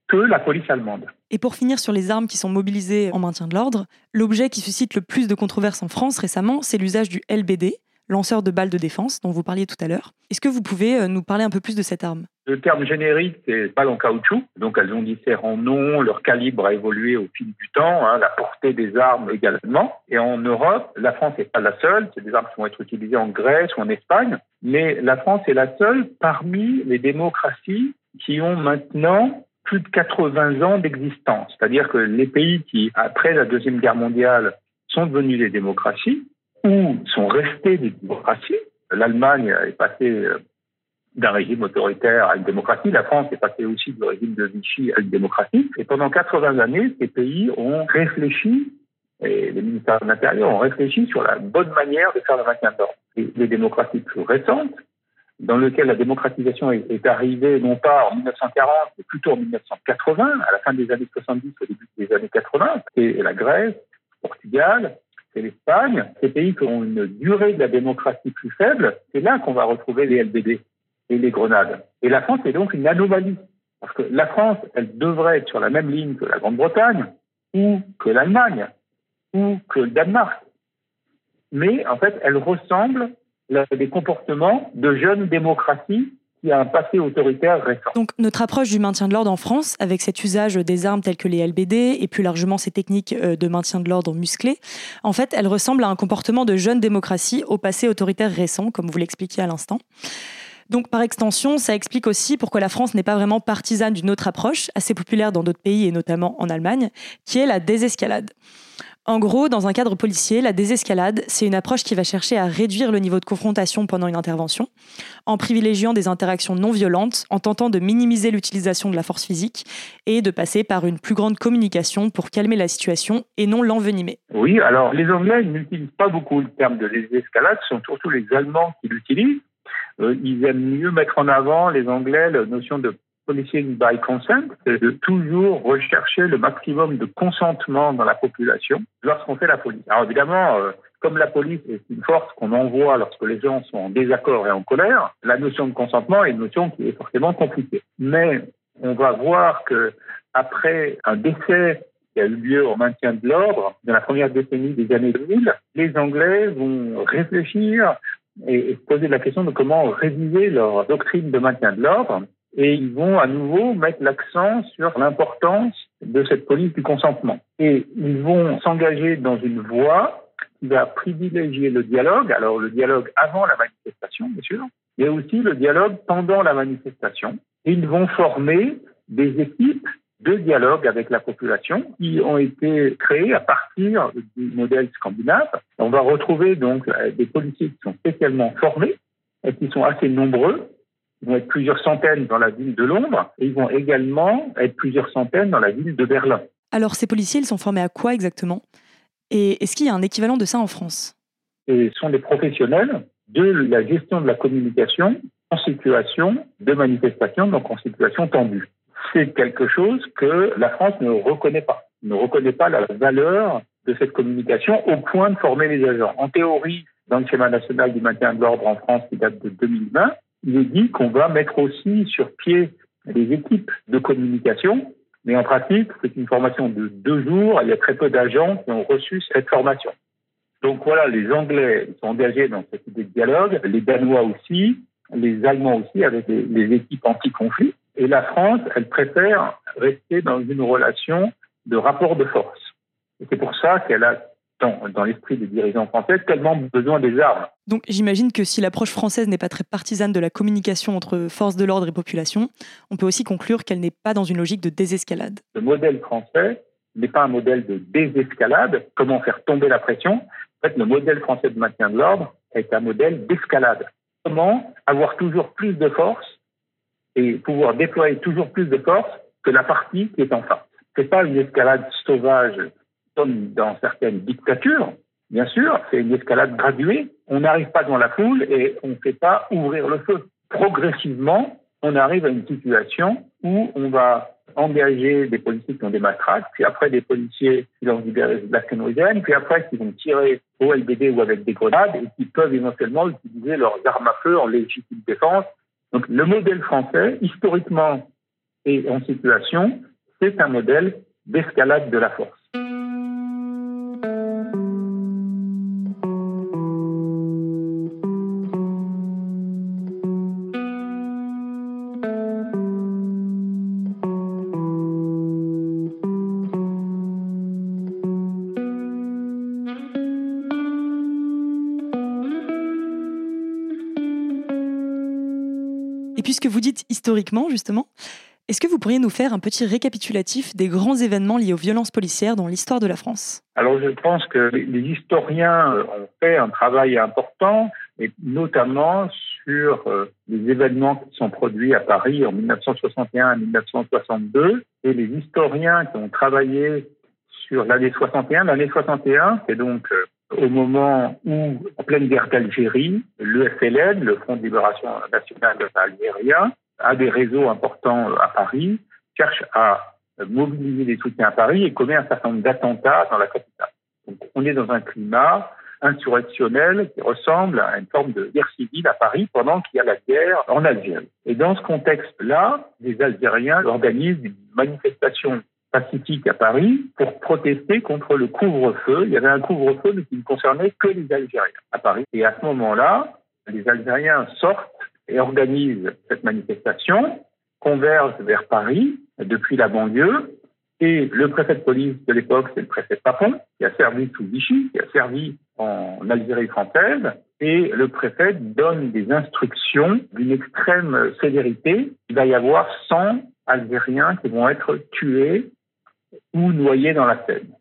que la police allemande. Et pour finir sur les armes qui sont mobilisées en maintien de l'ordre, l'objet qui suscite le plus de controverses en France récemment, c'est l'usage du LBD, lanceur de balles de défense dont vous parliez tout à l'heure. Est-ce que vous pouvez nous parler un peu plus de cette arme? Le terme générique, c'est balle en caoutchouc. Donc, elles ont différents noms. Leur calibre a évolué au fil du temps. Hein, la portée des armes également. Et en Europe, la France n'est pas la seule. C'est des armes qui vont être utilisées en Grèce ou en Espagne. Mais la France est la seule parmi les démocraties qui ont maintenant plus de 80 ans d'existence. C'est-à-dire que les pays qui, après la Deuxième Guerre mondiale, sont devenus des démocraties ou sont restés des démocraties, l'Allemagne est passée euh, d'un régime autoritaire à une démocratie. La France est passée aussi du régime de Vichy à une démocratie. Et pendant 80 années, ces pays ont réfléchi, et les ministères de l'Intérieur ont réfléchi sur la bonne manière de faire le maintien de l'ordre. les démocraties plus récentes, dans lesquelles la démocratisation est, arrivée non pas en 1940, mais plutôt en 1980, à la fin des années 70, au début des années 80, c'est la Grèce, Portugal, c'est l'Espagne, ces pays qui ont une durée de la démocratie plus faible, c'est là qu'on va retrouver les LBD et les grenades. Et la France est donc une anomalie. Parce que la France, elle devrait être sur la même ligne que la Grande-Bretagne, ou que l'Allemagne, ou que le Danemark. Mais en fait, elle ressemble à des comportements de jeunes démocraties qui a un passé autoritaire récent. Donc notre approche du maintien de l'ordre en France, avec cet usage des armes telles que les LBD et plus largement ces techniques euh, de maintien de l'ordre musclées, en fait, elle ressemble à un comportement de jeunes démocraties au passé autoritaire récent, comme vous l'expliquiez à l'instant. Donc, par extension, ça explique aussi pourquoi la France n'est pas vraiment partisane d'une autre approche, assez populaire dans d'autres pays et notamment en Allemagne, qui est la désescalade. En gros, dans un cadre policier, la désescalade, c'est une approche qui va chercher à réduire le niveau de confrontation pendant une intervention, en privilégiant des interactions non violentes, en tentant de minimiser l'utilisation de la force physique et de passer par une plus grande communication pour calmer la situation et non l'envenimer. Oui, alors les Anglais n'utilisent pas beaucoup le terme de désescalade, ce sont surtout les Allemands qui l'utilisent. Euh, ils aiment mieux mettre en avant, les Anglais, la notion de policing by consent, c'est de toujours rechercher le maximum de consentement dans la population lorsqu'on fait la police. Alors évidemment, euh, comme la police est une force qu'on envoie lorsque les gens sont en désaccord et en colère, la notion de consentement est une notion qui est forcément compliquée. Mais on va voir que après un décès qui a eu lieu au maintien de l'ordre dans la première décennie des années 2000, les Anglais vont réfléchir et, poser la question de comment réviser leur doctrine de maintien de l'ordre. Et ils vont à nouveau mettre l'accent sur l'importance de cette police du consentement. Et ils vont s'engager dans une voie qui va privilégier le dialogue, alors le dialogue avant la manifestation, bien sûr, mais aussi le dialogue pendant la manifestation. Ils vont former des équipes de dialogue avec la population qui ont été créés à partir du modèle scandinave. On va retrouver donc euh, des policiers qui sont spécialement formés et qui sont assez nombreux. Ils vont être plusieurs centaines dans la ville de Londres et ils vont également être plusieurs centaines dans la ville de Berlin. Alors ces policiers, ils sont formés à quoi exactement? Et est-ce qu'il y a un équivalent de ça en France? Ce sont des professionnels de la gestion de la communication en situation de manifestation, donc en situation tendue c'est quelque chose que la France ne reconnaît pas, ne reconnaît pas la valeur de cette communication au point de former les agents. En théorie, dans le schéma national du maintien de l'ordre en France qui date de 2020, il est dit qu'on va mettre aussi sur pied des équipes de communication, mais en pratique, c'est une formation de deux jours. Il y a très peu d'agents qui ont reçu cette formation. Donc voilà, les Anglais sont engagés dans cette idée de dialogue, les Danois aussi, les Allemands aussi, avec les, équipes anti-conflit. Et la France, elle préfère rester dans une relation de rapport de force. C'est pour ça qu'elle a, dans, l'esprit des dirigeants français, tellement besoin des armes. Donc j'imagine que si l'approche française n'est pas très partisane de la communication entre forces de l'ordre et population, on peut aussi conclure qu'elle n'est pas dans une logique de désescalade. Le modèle français n'est pas un modèle de désescalade, comment faire tomber la pression? En fait, le modèle français de maintien de l'ordre est un modèle d'escalade. Comment avoir toujours plus de force et pouvoir déployer toujours plus de force que la partie qui est en face? C'est pas une escalade sauvage comme dans certaines dictatures, bien sûr, c'est une escalade graduée. On n'arrive pas dans la foule et on ne fait pas ouvrir le feu. Progressivement, on arrive à une situation où on va engager des policiers qui ont des matraques, puis après des policiers qui ont des lacrymogènes, puis après qui vont tirer au LBD ou avec des grenades et qui peuvent éventuellement utiliser leurs armes à feu en légitime défense donc le modèle français, historiquement et en situation, c'est un modèle d'escalade de la force. Historiquement, justement, est-ce que vous pourriez nous faire un petit récapitulatif des grands événements liés aux violences policières dans l'histoire de la France? Alors je pense que les historiens euh, ont fait un travail important, et notamment sur euh, les événements qui sont produits à Paris en 1961 et 1962. Et les historiens qui ont travaillé sur l'année 61, l'année 61, c'est donc euh, au moment où, en pleine guerre d'Algérie, le FLN, le Front de libération nationale algérien, a des réseaux importants à Paris, cherche à mobiliser des soutiens à Paris et commet un certain nombre d'attentats dans la capitale. Donc, on est dans un climat insurrectionnel qui ressemble à une forme de guerre civile à Paris pendant qu'il y a la guerre en Algérie. Et dans ce contexte-là, les Algériens organisent une manifestation pacifique à Paris pour protester contre le couvre-feu. Il y avait un couvre-feu qui ne concernait que les Algériens à Paris. Et à ce moment-là, les Algériens sortent et organisent cette manifestation, convergent vers Paris depuis la banlieue. Et le préfet de police de l'époque, c'est le préfet Papon, qui a servi sous Vichy, qui a servi en Algérie française. Et le préfet donne des instructions d'une extrême sévérité. Il va y avoir 100 Algériens qui vont être tués ou noyés dans la Seine.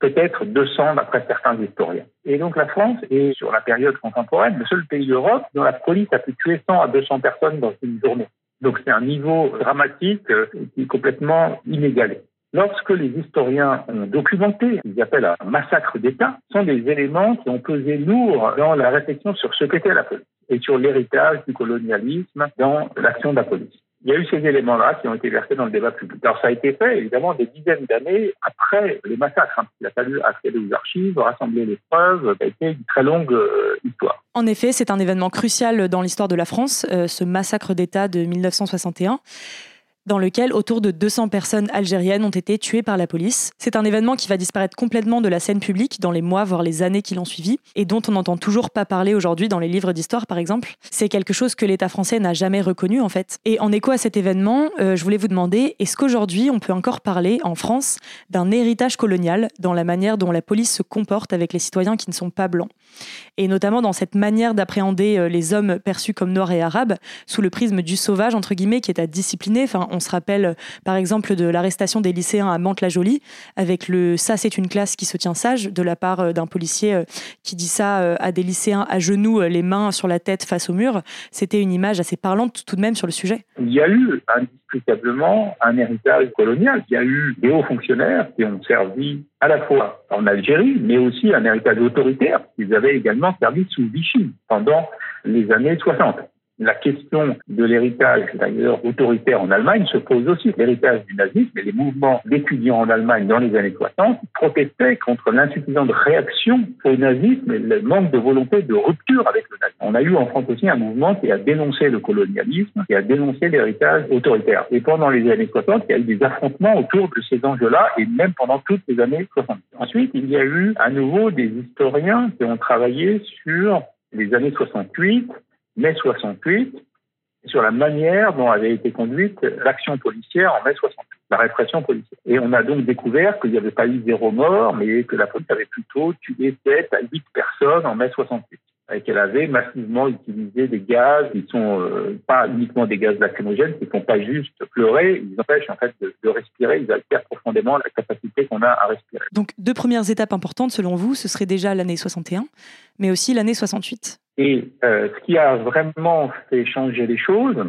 Peut-être 200 d'après certains historiens. Et donc la France est, sur la période contemporaine, le seul pays d'Europe dont la police a pu tuer 100 à 200 personnes dans une journée. Donc c'est un niveau dramatique euh, qui est complètement inégalé. Lorsque les historiens ont documenté, ce qu'ils appellent un massacre d'État, sont des éléments qui ont pesé lourd dans la réflexion sur ce qu'était la police et sur l'héritage du colonialisme dans l'action de la police il y a eu ces éléments-là qui ont été versés dans le débat public. Alors ça a été fait évidemment des dizaines d'années après les massacres. Hein. Il a fallu accéder aux archives, rassembler les preuves. Ça a été une très longue euh, histoire. En effet, c'est un événement crucial dans l'histoire de la France, euh, ce massacre d'État de 1961 dans lequel autour de 200 personnes algériennes ont été tuées par la police. C'est un événement qui va disparaître complètement de la scène publique dans les mois, voire les années qui l'ont suivi, et dont on n'entend toujours pas parler aujourd'hui dans les livres d'histoire, par exemple. C'est quelque chose que l'État français n'a jamais reconnu, en fait. Et en écho à cet événement, euh, je voulais vous demander, est-ce qu'aujourd'hui on peut encore parler, en France, d'un héritage colonial dans la manière dont la police se comporte avec les citoyens qui ne sont pas blancs? Et notamment dans cette manière d'appréhender euh, les hommes perçus comme noirs et arabes, sous le prisme du sauvage, entre guillemets, qui est à discipliner. Se rappelle par exemple de l'arrestation des lycéens à Mantes-la-Jolie avec le ça c'est une classe qui se tient sage de la part euh, d'un policier euh, qui dit ça euh, à des lycéens à genoux, les mains sur la tête face au mur. C'était une image assez parlante tout de même sur le sujet. Il y a eu indiscutablement un héritage colonial. Il y a eu des hauts fonctionnaires qui ont servi à la fois en Algérie, mais aussi un héritage autoritaire. Ils avaient également servi sous Vichy pendant les années 60 la question de l'héritage, d'ailleurs, autoritaire en Allemagne se pose aussi. L'héritage du nazisme et les mouvements d'étudiants en Allemagne dans les années 60 protestaient contre l'insuffisante réaction au nazisme et le manque de volonté de rupture avec le nazisme. On a eu en France aussi un mouvement qui a dénoncé le colonialisme, qui a dénoncé l'héritage autoritaire. Et pendant les années 60, il y a eu des affrontements autour de ces enjeux-là et même pendant toutes les années 60. Ensuite, il y a eu à nouveau des historiens qui ont travaillé sur les années 68 mai 68 sur la manière dont avait été conduite l'action policière en mai 68, la répression policière. Et on a donc découvert qu'il n'y avait pas eu zéro mort, mais que la police avait plutôt tué 7 à 8 personnes en mai 68 et qu'elle avait massivement utilisé des gaz qui sont euh, pas uniquement des gaz lacrymogènes, qui ne font pas juste pleurer, ils empêchent en fait de, de respirer, ils altèrent profondément la capacité qu'on a à respirer. Donc deux premières étapes importantes selon vous, ce serait déjà l'année 61, mais aussi l'année 68. Et euh, ce qui a vraiment fait changer les choses,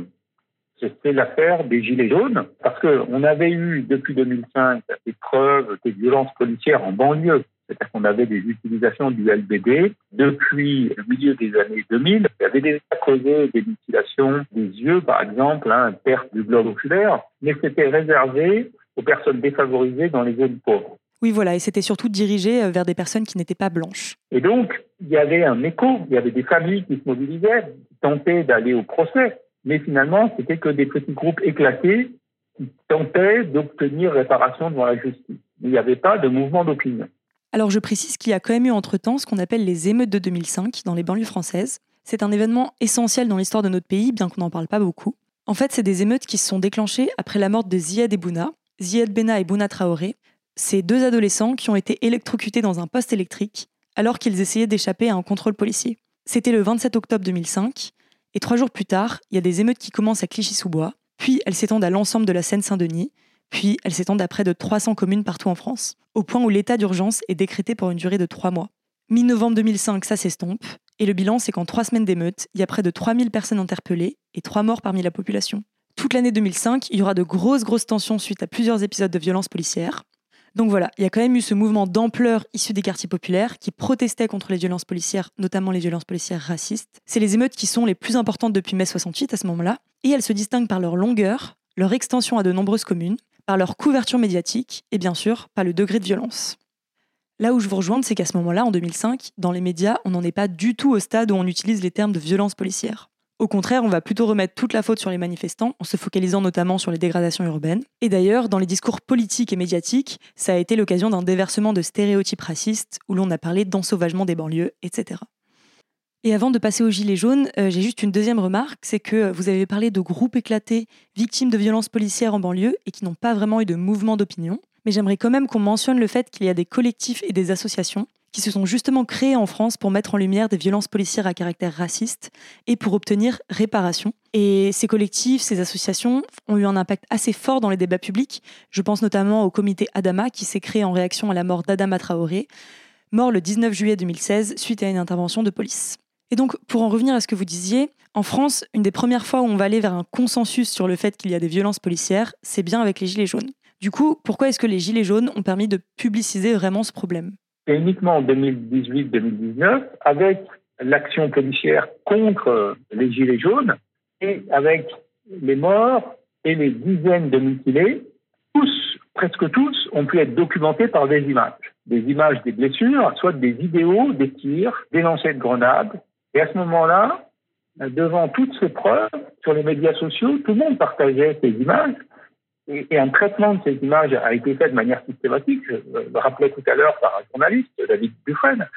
c'est l'affaire des Gilets jaunes, parce qu'on avait eu depuis 2005 des preuves de violences policières en banlieue. C'est-à-dire qu'on avait des utilisations du LBD depuis le milieu des années 2000. Il y avait déjà causé des mutilations des yeux, par exemple, hein, perte du globe oculaire, mais c'était réservé aux personnes défavorisées dans les zones pauvres. Oui, voilà, et c'était surtout dirigé euh, vers des personnes qui n'étaient pas blanches. Et donc, il y avait un écho, il y avait des familles qui se mobilisaient, qui tentaient d'aller au procès, mais finalement, c'était que des petits groupes éclatés qui tentaient d'obtenir réparation devant la justice. Il n'y avait pas de mouvement d'opinion. Alors je précise qu'il y a quand même eu entre-temps ce qu'on appelle les émeutes de 2005 dans les banlieues françaises. C'est un événement essentiel dans l'histoire de notre pays, bien qu'on n'en parle pas beaucoup. En fait, c'est des émeutes qui se sont déclenchées après la mort de Ziad et Bouna, Ziad Bena et Bouna Traoré, ces deux adolescents qui ont été électrocutés dans un poste électrique alors qu'ils essayaient d'échapper à un contrôle policier. C'était le 27 octobre 2005 Et trois jours plus tard, il y a des émeutes qui commencent à Clichy-sous-Bois, puis elles s'étendent à l'ensemble de la Seine-Saint-Denis, puis elles s'étendent à près de 300 communes partout en France, au point où l'état d'urgence est décrété pour une durée de trois mois. Mi-novembre 2005, ça s'estompe, et le bilan, c'est qu'en trois semaines d'émeutes, il y a près de 3000 personnes interpellées et trois morts parmi la population. Toute l'année 2005, il y aura de grosses, grosses tensions suite à plusieurs épisodes de violences policières. Donc voilà, il y a quand même eu ce mouvement d'ampleur issu des quartiers populaires qui protestait contre les violences policières, notamment les violences policières racistes. C'est les émeutes qui sont les plus importantes depuis mai 68 à ce moment-là, et elles se distinguent par leur longueur, leur extension à de nombreuses communes, par leur couverture médiatique et bien sûr par le degré de violence. Là où je vous rejoins, c'est qu'à ce moment-là, en 2005, dans les médias, on n'en est pas du tout au stade où on utilise les termes de violence policière. Au contraire, on va plutôt remettre toute la faute sur les manifestants, en se focalisant notamment sur les dégradations urbaines. Et d'ailleurs, dans les discours politiques et médiatiques, ça a été l'occasion d'un déversement de stéréotypes racistes, où l'on a parlé d'ensauvagement des banlieues, etc. Et avant de passer aux Gilets jaunes, euh, j'ai juste une deuxième remarque, c'est que vous avez parlé de groupes éclatés, victimes de violences policières en banlieue, et qui n'ont pas vraiment eu de mouvement d'opinion. Mais j'aimerais quand même qu'on mentionne le fait qu'il y a des collectifs et des associations qui se sont justement créés en France pour mettre en lumière des violences policières à caractère raciste et pour obtenir réparation. Et ces collectifs, ces associations ont eu un impact assez fort dans les débats publics. Je pense notamment au comité Adama qui s'est créé en réaction à la mort d'Adama Traoré, mort le 19 juillet 2016 suite à une intervention de police. Et donc, pour en revenir à ce que vous disiez, en France, une des premières fois où on va aller vers un consensus sur le fait qu'il y a des violences policières, c'est bien avec les Gilets jaunes. Du coup, pourquoi est-ce que les Gilets jaunes ont permis de publiciser vraiment ce problème? C'est uniquement en 2018-2019, avec l'action policière contre les Gilets jaunes et avec les morts et les dizaines de mutilés, tous, presque tous, ont pu être documentés par des images. Des images des blessures, soit des vidéos, des tirs, des lancers de grenades. Et à ce moment-là, devant toutes ces preuves sur les médias sociaux, tout le monde partageait ces images et, un traitement de ces images a été fait de manière systématique. Je le rappelais tout à l'heure par un journaliste, David Dufresne.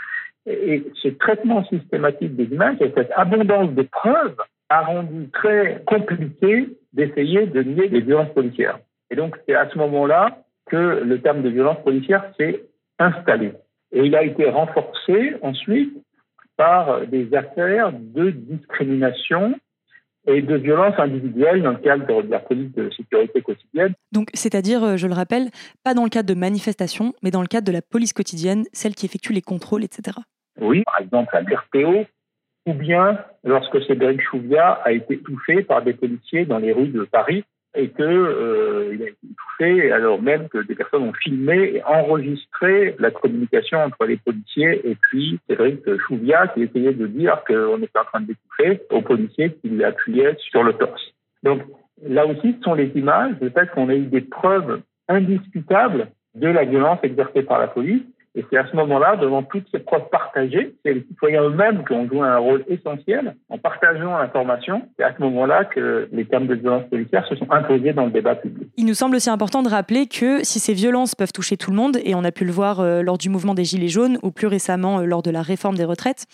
Et, ce traitement systématique des images et cette abondance de preuves a rendu très compliqué d'essayer de nier les violences policières. Et donc, c'est à ce moment-là que le terme de violence policière s'est installé. Et il a été renforcé ensuite par des affaires de discrimination et de violences individuelles dans le cadre de la police de sécurité quotidienne. Donc, c'est-à-dire, euh, je le rappelle, pas dans le cadre de manifestations, mais dans le cadre de la police quotidienne, celle qui effectue les contrôles, etc. Oui, par exemple à l'RTO, ou bien lorsque Cédric Chouviat a été touché par des policiers dans les rues de Paris et qu'il euh, a été touché alors même que des personnes ont filmé et enregistré la communication entre les policiers et puis Cédric Chouviat qui essayait de dire qu'on était en train de découper aux policiers qui appuyaient sur le torse. Donc là aussi, ce sont les images, le fait qu'on a eu des preuves indiscutables de la violence exercée par la police et c'est à ce moment-là, devant toutes ces preuves partagées, c'est les citoyens eux-mêmes qui ont joué un rôle essentiel en partageant l'information. C'est à ce moment-là que les termes de violence policière se sont imposés dans le débat public. Il nous semble aussi important de rappeler que si ces violences peuvent toucher tout le monde, et on a pu le voir euh, lors du mouvement des Gilets jaunes ou plus récemment euh, lors de la réforme des retraites,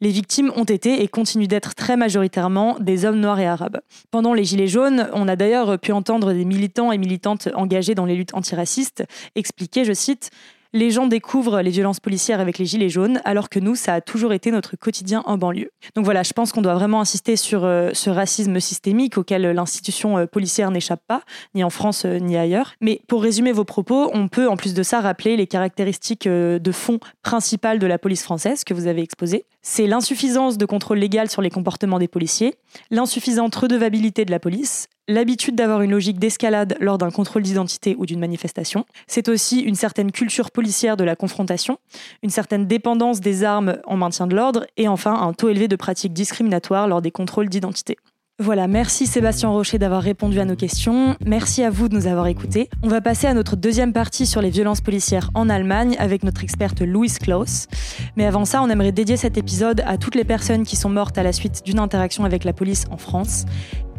les victimes ont été et continuent d'être très majoritairement des hommes noirs et arabes. Pendant les Gilets jaunes, on a d'ailleurs pu entendre des militants et militantes engagés dans les luttes antiracistes expliquer, je cite, les gens découvrent les violences policières avec les gilets jaunes, alors que nous, ça a toujours été notre quotidien en banlieue. Donc voilà, je pense qu'on doit vraiment insister sur euh, ce racisme systémique auquel l'institution euh, policière n'échappe pas, ni en France euh, ni ailleurs. Mais pour résumer vos propos, on peut en plus de ça rappeler les caractéristiques de fond principales de la police française que vous avez exposées. C'est l'insuffisance de contrôle légal sur les comportements des policiers, l'insuffisante redevabilité de la police, l'habitude d'avoir une logique d'escalade lors d'un contrôle d'identité ou d'une manifestation. C'est aussi une certaine culture policière de la confrontation, une certaine dépendance des armes en maintien de l'ordre et enfin un taux élevé de pratiques discriminatoires lors des contrôles d'identité. Voilà, merci Sébastien Rocher d'avoir répondu à nos questions. Merci à vous de nous avoir écoutés. On va passer à notre deuxième partie sur les violences policières en Allemagne avec notre experte Louise Klaus. Mais avant ça, on aimerait dédier cet épisode à toutes les personnes qui sont mortes à la suite d'une interaction avec la police en France.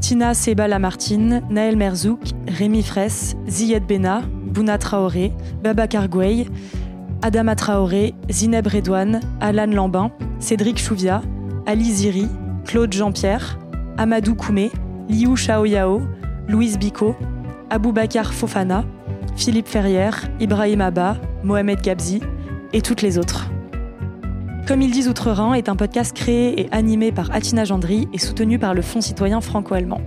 Tina Seba Lamartine, Naël Merzouk, Rémi Fraisse, Ziyed Bena, Bouna Traoré, Baba Kargouey, Adama Traoré, Zineb Redouane, Alan Lambin, Cédric Chouvia, Ali Ziri, Claude Jean-Pierre, Amadou Koumé, Liu Shaoyao, Louise Biko, Bakar Fofana, Philippe Ferrière, Ibrahim Abba, Mohamed Gabzi et toutes les autres. Comme ils disent Outre-Rhin est un podcast créé et animé par Atina Gendry et soutenu par le Fonds citoyen franco-allemand.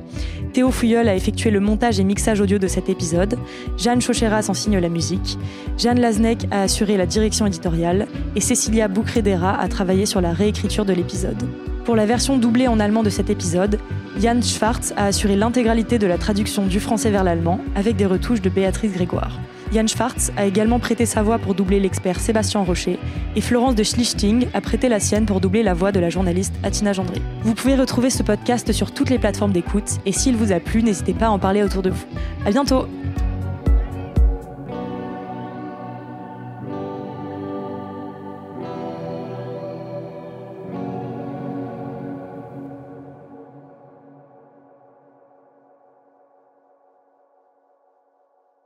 Théo Fouilleul a effectué le montage et mixage audio de cet épisode, Jeanne Chocheras en signe la musique, Jeanne Laznek a assuré la direction éditoriale et Cecilia Boucredera a travaillé sur la réécriture de l'épisode. Pour la version doublée en allemand de cet épisode, Jan Schwartz a assuré l'intégralité de la traduction du français vers l'allemand avec des retouches de Béatrice Grégoire. Jan Schwartz a également prêté sa voix pour doubler l'expert Sébastien Rocher et Florence de Schlichting a prêté la sienne pour doubler la voix de la journaliste Atina Gendry. Vous pouvez retrouver ce podcast sur toutes les plateformes d'écoute et s'il vous a plu, n'hésitez pas à en parler autour de vous. À bientôt!